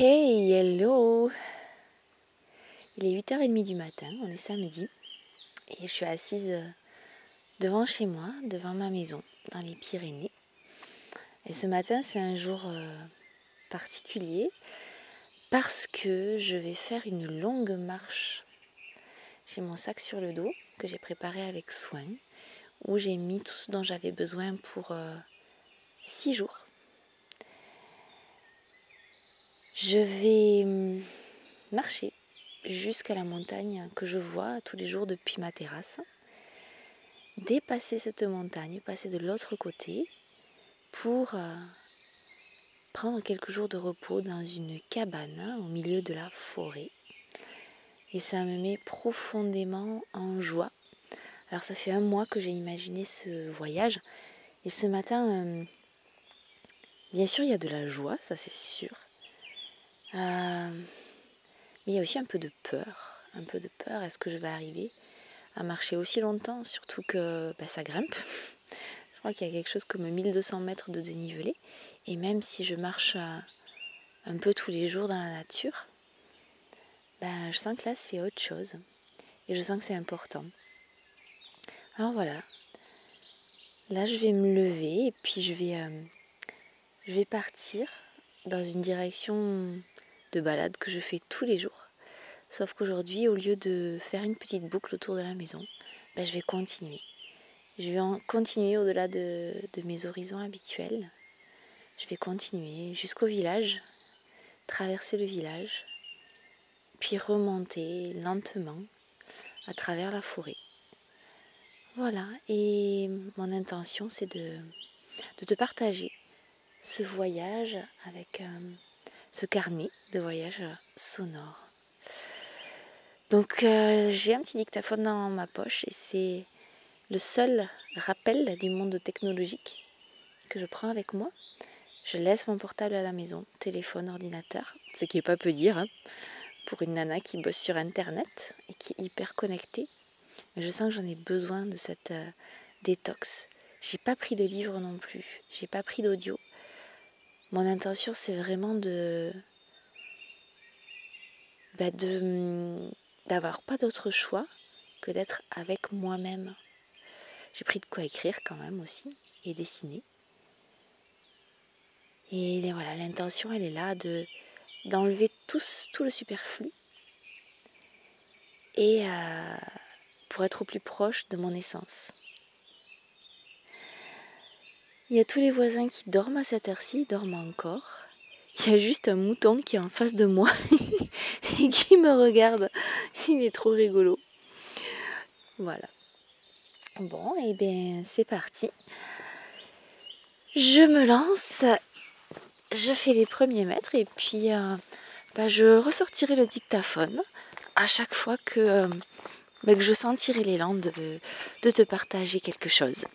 Hey, hello Il est 8h30 du matin, on est samedi, et je suis assise euh, devant chez moi, devant ma maison, dans les Pyrénées. Et ce matin, c'est un jour euh, particulier parce que je vais faire une longue marche. J'ai mon sac sur le dos que j'ai préparé avec soin, où j'ai mis tout ce dont j'avais besoin pour 6 euh, jours. Je vais hum, marcher jusqu'à la montagne que je vois tous les jours depuis ma terrasse, dépasser cette montagne, passer de l'autre côté pour euh, prendre quelques jours de repos dans une cabane au milieu de la forêt. Et ça me met profondément en joie. Alors ça fait un mois que j'ai imaginé ce voyage. Et ce matin, hum, bien sûr, il y a de la joie, ça c'est sûr. Euh, mais il y a aussi un peu de peur. Un peu de peur. Est-ce que je vais arriver à marcher aussi longtemps Surtout que bah, ça grimpe? Je crois qu'il y a quelque chose comme 1200 mètres de dénivelé. Et même si je marche euh, un peu tous les jours dans la nature, ben, je sens que là c'est autre chose. Et je sens que c'est important. Alors voilà. Là je vais me lever et puis je vais, euh, je vais partir dans une direction de balade que je fais tous les jours. Sauf qu'aujourd'hui, au lieu de faire une petite boucle autour de la maison, ben, je vais continuer. Je vais continuer au-delà de, mes horizons habituels. Je vais continuer jusqu'au village, traverser le village, puis remonter lentement à travers la forêt. Voilà, et mon intention c'est de, de te partager ce voyage avec euh, ce carnet de voyage sonore. Donc euh, j'ai un petit dictaphone dans ma poche et c'est le seul rappel du monde technologique que je prends avec moi. Je laisse mon portable à la maison, téléphone, ordinateur, ce qui n'est pas peu dire hein, pour une nana qui bosse sur internet et qui est hyper connectée. Mais je sens que j'en ai besoin de cette euh, détox. J'ai pas pris de livre non plus, j'ai pas pris d'audio. Mon intention, c'est vraiment de, bah, de d'avoir pas d'autre choix que d'être avec moi-même. J'ai pris de quoi écrire quand même aussi et dessiner. Et voilà, l'intention, elle est là de d'enlever tout, tout le superflu et euh, pour être au plus proche de mon essence. Il y a tous les voisins qui dorment à cette heure-ci, dorment encore. Il y a juste un mouton qui est en face de moi et qui me regarde. Il est trop rigolo. Voilà. Bon, et eh bien c'est parti. Je me lance, je fais les premiers mètres et puis euh, bah, je ressortirai le dictaphone à chaque fois que, euh, bah, je sentirai l'élan de te partager quelque chose.